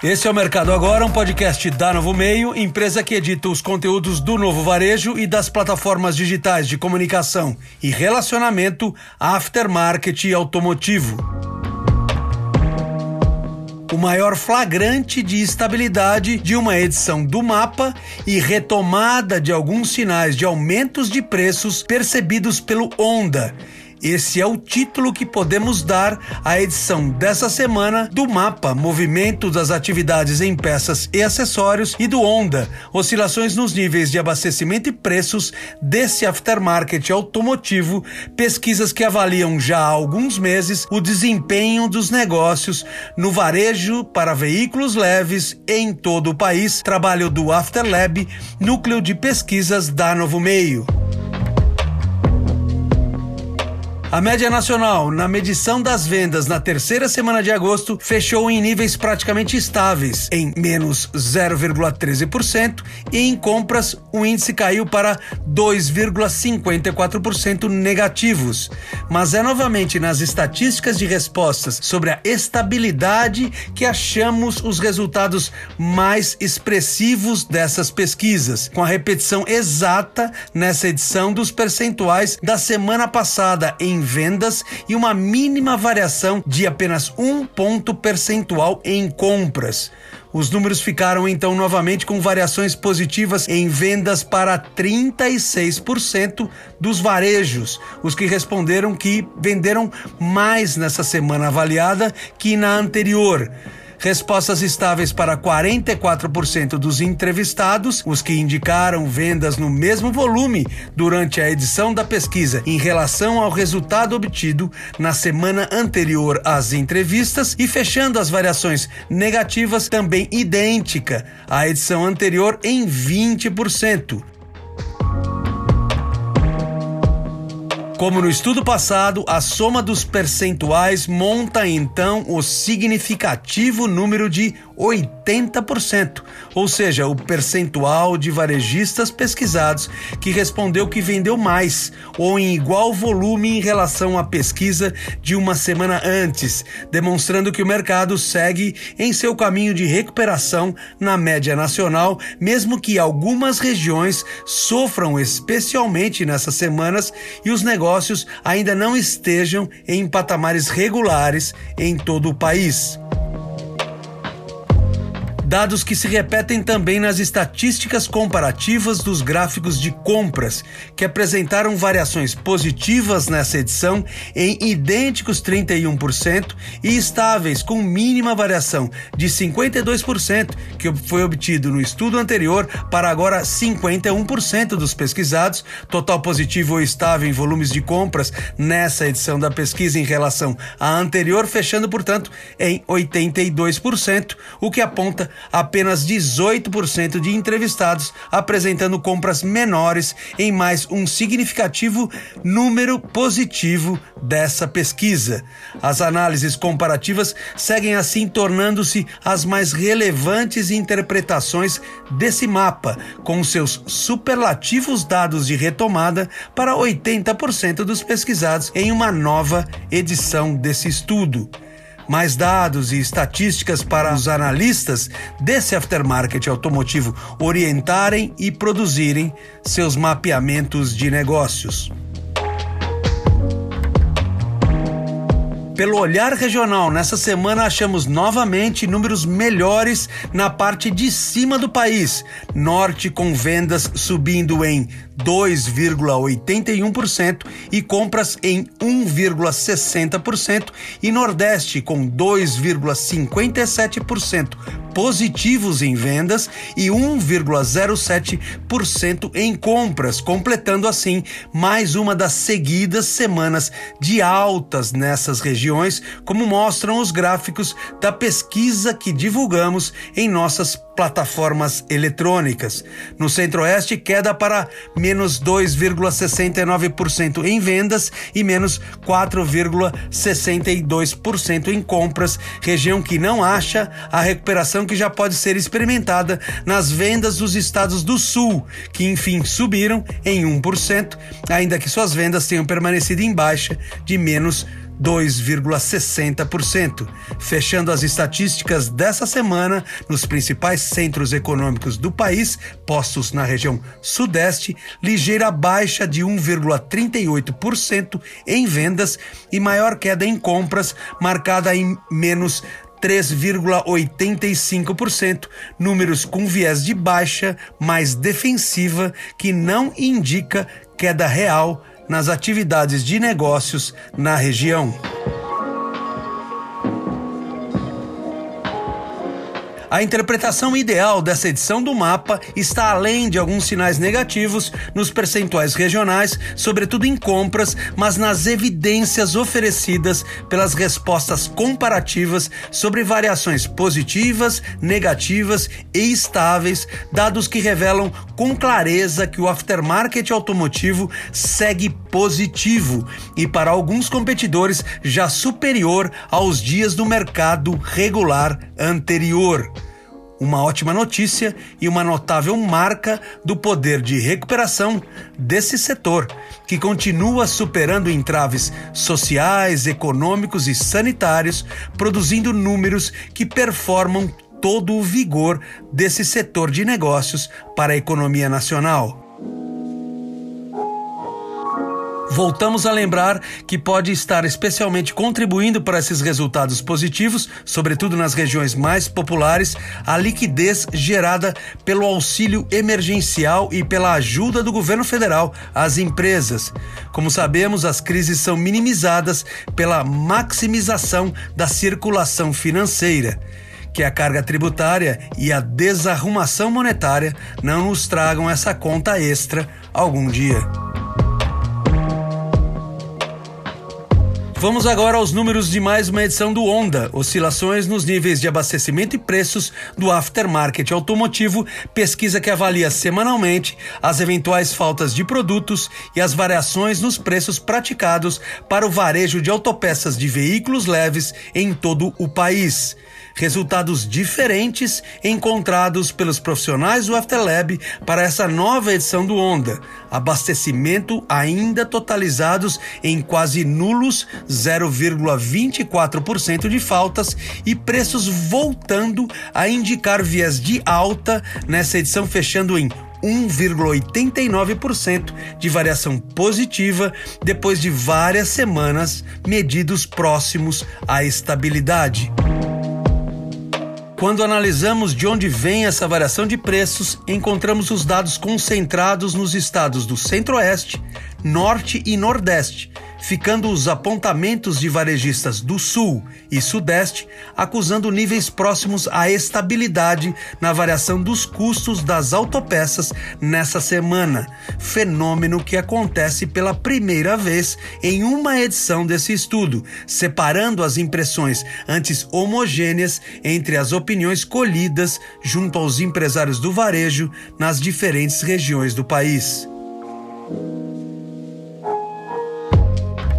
Esse é o Mercado Agora, um podcast da Novo Meio, empresa que edita os conteúdos do Novo Varejo e das plataformas digitais de comunicação e relacionamento aftermarket e automotivo. O maior flagrante de estabilidade de uma edição do mapa e retomada de alguns sinais de aumentos de preços percebidos pelo Honda esse é o título que podemos dar à edição dessa semana do mapa Movimento das Atividades em Peças e Acessórios e do Honda, oscilações nos níveis de abastecimento e preços desse aftermarket automotivo, pesquisas que avaliam já há alguns meses o desempenho dos negócios no varejo para veículos leves em todo o país, trabalho do Afterlab, núcleo de pesquisas da Novo Meio. A média nacional na medição das vendas na terceira semana de agosto fechou em níveis praticamente estáveis, em menos 0,13%, e em compras o índice caiu para 2,54% negativos. Mas é novamente nas estatísticas de respostas sobre a estabilidade que achamos os resultados mais expressivos dessas pesquisas, com a repetição exata nessa edição dos percentuais da semana passada em vendas e uma mínima variação de apenas um ponto percentual em compras. Os números ficaram então novamente com variações positivas em vendas para 36% dos varejos, os que responderam que venderam mais nessa semana avaliada que na anterior respostas estáveis para 44% dos entrevistados, os que indicaram vendas no mesmo volume durante a edição da pesquisa em relação ao resultado obtido na semana anterior às entrevistas e fechando as variações negativas também idêntica à edição anterior em 20%. Como no estudo passado, a soma dos percentuais monta então o significativo número de 80%, ou seja, o percentual de varejistas pesquisados que respondeu que vendeu mais ou em igual volume em relação à pesquisa de uma semana antes, demonstrando que o mercado segue em seu caminho de recuperação na média nacional, mesmo que algumas regiões sofram especialmente nessas semanas e os negócios ainda não estejam em patamares regulares em todo o país. Dados que se repetem também nas estatísticas comparativas dos gráficos de compras, que apresentaram variações positivas nessa edição em idênticos 31% e estáveis com mínima variação de 52%, que foi obtido no estudo anterior, para agora 51% dos pesquisados, total positivo ou estável em volumes de compras nessa edição da pesquisa em relação à anterior, fechando, portanto, em 82%, o que aponta apenas 18% de entrevistados apresentando compras menores em mais um significativo número positivo dessa pesquisa. As análises comparativas seguem assim tornando-se as mais relevantes interpretações desse mapa, com seus superlativos dados de retomada para 80% dos pesquisados em uma nova edição desse estudo mais dados e estatísticas para os analistas desse aftermarket automotivo orientarem e produzirem seus mapeamentos de negócios. Pelo olhar regional, nessa semana achamos novamente números melhores na parte de cima do país. Norte com vendas subindo em 2,81% e compras em 1,60% e Nordeste com 2,57% positivos em vendas e 1,07% em compras, completando assim mais uma das seguidas semanas de altas nessas regiões, como mostram os gráficos da pesquisa que divulgamos em nossas plataformas eletrônicas. No Centro-Oeste, queda para menos 2,69% em vendas e menos 4,62% em compras, região que não acha a recuperação que já pode ser experimentada nas vendas dos estados do Sul, que enfim subiram em 1%, ainda que suas vendas tenham permanecido em baixa de menos 2,60%, fechando as estatísticas dessa semana nos principais centros econômicos do país, postos na região Sudeste, ligeira baixa de 1,38% em vendas e maior queda em compras, marcada em menos 3,85%, números com viés de baixa mais defensiva que não indica queda real nas atividades de negócios na região. A interpretação ideal dessa edição do mapa está além de alguns sinais negativos nos percentuais regionais, sobretudo em compras, mas nas evidências oferecidas pelas respostas comparativas sobre variações positivas, negativas e estáveis, dados que revelam com clareza que o aftermarket automotivo segue positivo e para alguns competidores já superior aos dias do mercado regular anterior uma ótima notícia e uma notável marca do poder de recuperação desse setor, que continua superando entraves sociais, econômicos e sanitários, produzindo números que performam todo o vigor desse setor de negócios para a economia nacional. Voltamos a lembrar que pode estar especialmente contribuindo para esses resultados positivos, sobretudo nas regiões mais populares, a liquidez gerada pelo auxílio emergencial e pela ajuda do governo federal às empresas. Como sabemos, as crises são minimizadas pela maximização da circulação financeira que a carga tributária e a desarrumação monetária não nos tragam essa conta extra algum dia. Vamos agora aos números de mais uma edição do Onda, oscilações nos níveis de abastecimento e preços do aftermarket automotivo, pesquisa que avalia semanalmente as eventuais faltas de produtos e as variações nos preços praticados para o varejo de autopeças de veículos leves em todo o país resultados diferentes encontrados pelos profissionais do Afterlab para essa nova edição do Onda. Abastecimento ainda totalizados em quase nulos 0,24% de faltas e preços voltando a indicar viés de alta nessa edição fechando em 1,89% de variação positiva depois de várias semanas medidos próximos à estabilidade. Quando analisamos de onde vem essa variação de preços, encontramos os dados concentrados nos estados do Centro-Oeste, Norte e Nordeste, ficando os apontamentos de varejistas do Sul e Sudeste acusando níveis próximos à estabilidade na variação dos custos das autopeças nessa semana, fenômeno que acontece pela primeira vez em uma edição desse estudo, separando as impressões antes homogêneas entre as opiniões colhidas junto aos empresários do varejo nas diferentes regiões do país.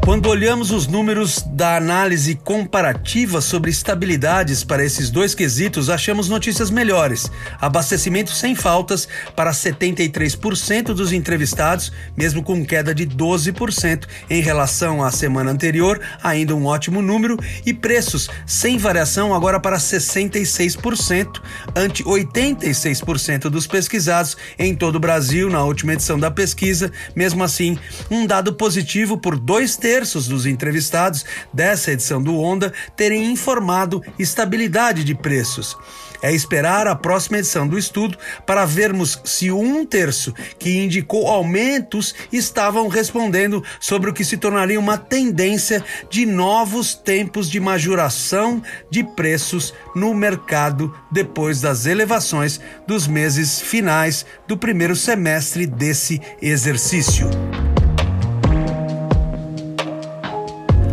Quando olhamos os números da análise comparativa sobre estabilidades para esses dois quesitos, achamos notícias melhores. Abastecimento sem faltas para 73% dos entrevistados, mesmo com queda de 12% em relação à semana anterior, ainda um ótimo número, e preços sem variação agora para 66%, ante 86% dos pesquisados em todo o Brasil na última edição da pesquisa. Mesmo assim, um dado positivo por dois terços terços dos entrevistados dessa edição do Onda terem informado estabilidade de preços. É esperar a próxima edição do estudo para vermos se um terço que indicou aumentos estavam respondendo sobre o que se tornaria uma tendência de novos tempos de majoração de preços no mercado depois das elevações dos meses finais do primeiro semestre desse exercício.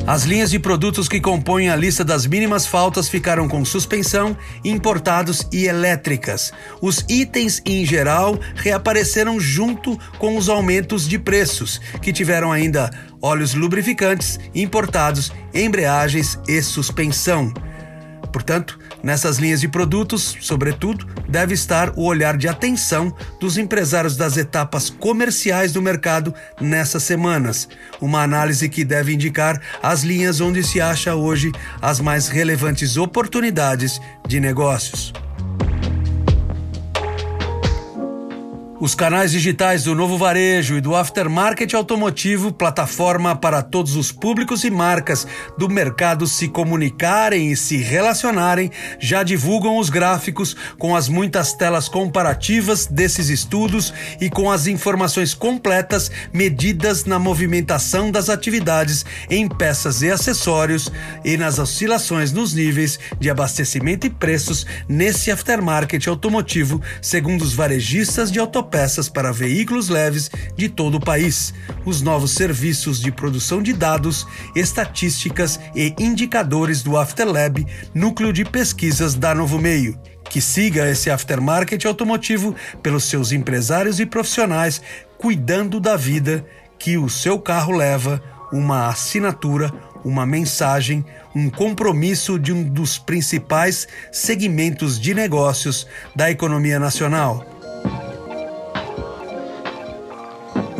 As linhas de produtos que compõem a lista das mínimas faltas ficaram com suspensão, importados e elétricas. Os itens em geral reapareceram junto com os aumentos de preços, que tiveram ainda óleos lubrificantes, importados, embreagens e suspensão. Portanto, nessas linhas de produtos, sobretudo, deve estar o olhar de atenção dos empresários das etapas comerciais do mercado nessas semanas. Uma análise que deve indicar as linhas onde se acha hoje as mais relevantes oportunidades de negócios. Os canais digitais do Novo Varejo e do Aftermarket Automotivo, plataforma para todos os públicos e marcas do mercado se comunicarem e se relacionarem, já divulgam os gráficos com as muitas telas comparativas desses estudos e com as informações completas medidas na movimentação das atividades em peças e acessórios e nas oscilações nos níveis de abastecimento e preços nesse aftermarket automotivo, segundo os varejistas de autopeças peças para veículos leves de todo o país, os novos serviços de produção de dados, estatísticas e indicadores do Afterlab, núcleo de pesquisas da Novo Meio. Que siga esse aftermarket automotivo pelos seus empresários e profissionais, cuidando da vida que o seu carro leva, uma assinatura, uma mensagem, um compromisso de um dos principais segmentos de negócios da economia nacional.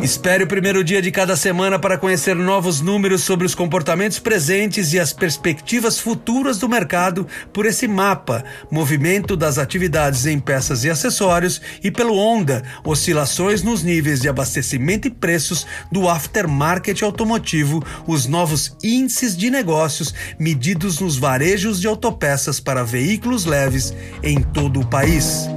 Espere o primeiro dia de cada semana para conhecer novos números sobre os comportamentos presentes e as perspectivas futuras do mercado por esse mapa, movimento das atividades em peças e acessórios e pelo Onda, oscilações nos níveis de abastecimento e preços do aftermarket automotivo, os novos índices de negócios medidos nos varejos de autopeças para veículos leves em todo o país.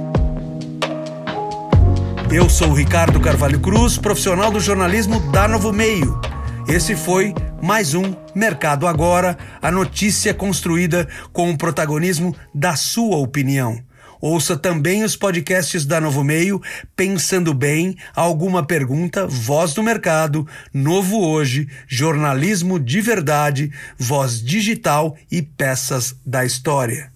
Eu sou o Ricardo Carvalho Cruz, profissional do jornalismo da Novo Meio. Esse foi mais um Mercado Agora, a notícia construída com o protagonismo da sua opinião. Ouça também os podcasts da Novo Meio, Pensando Bem, Alguma Pergunta, Voz do Mercado, Novo Hoje, Jornalismo de Verdade, Voz Digital e Peças da História.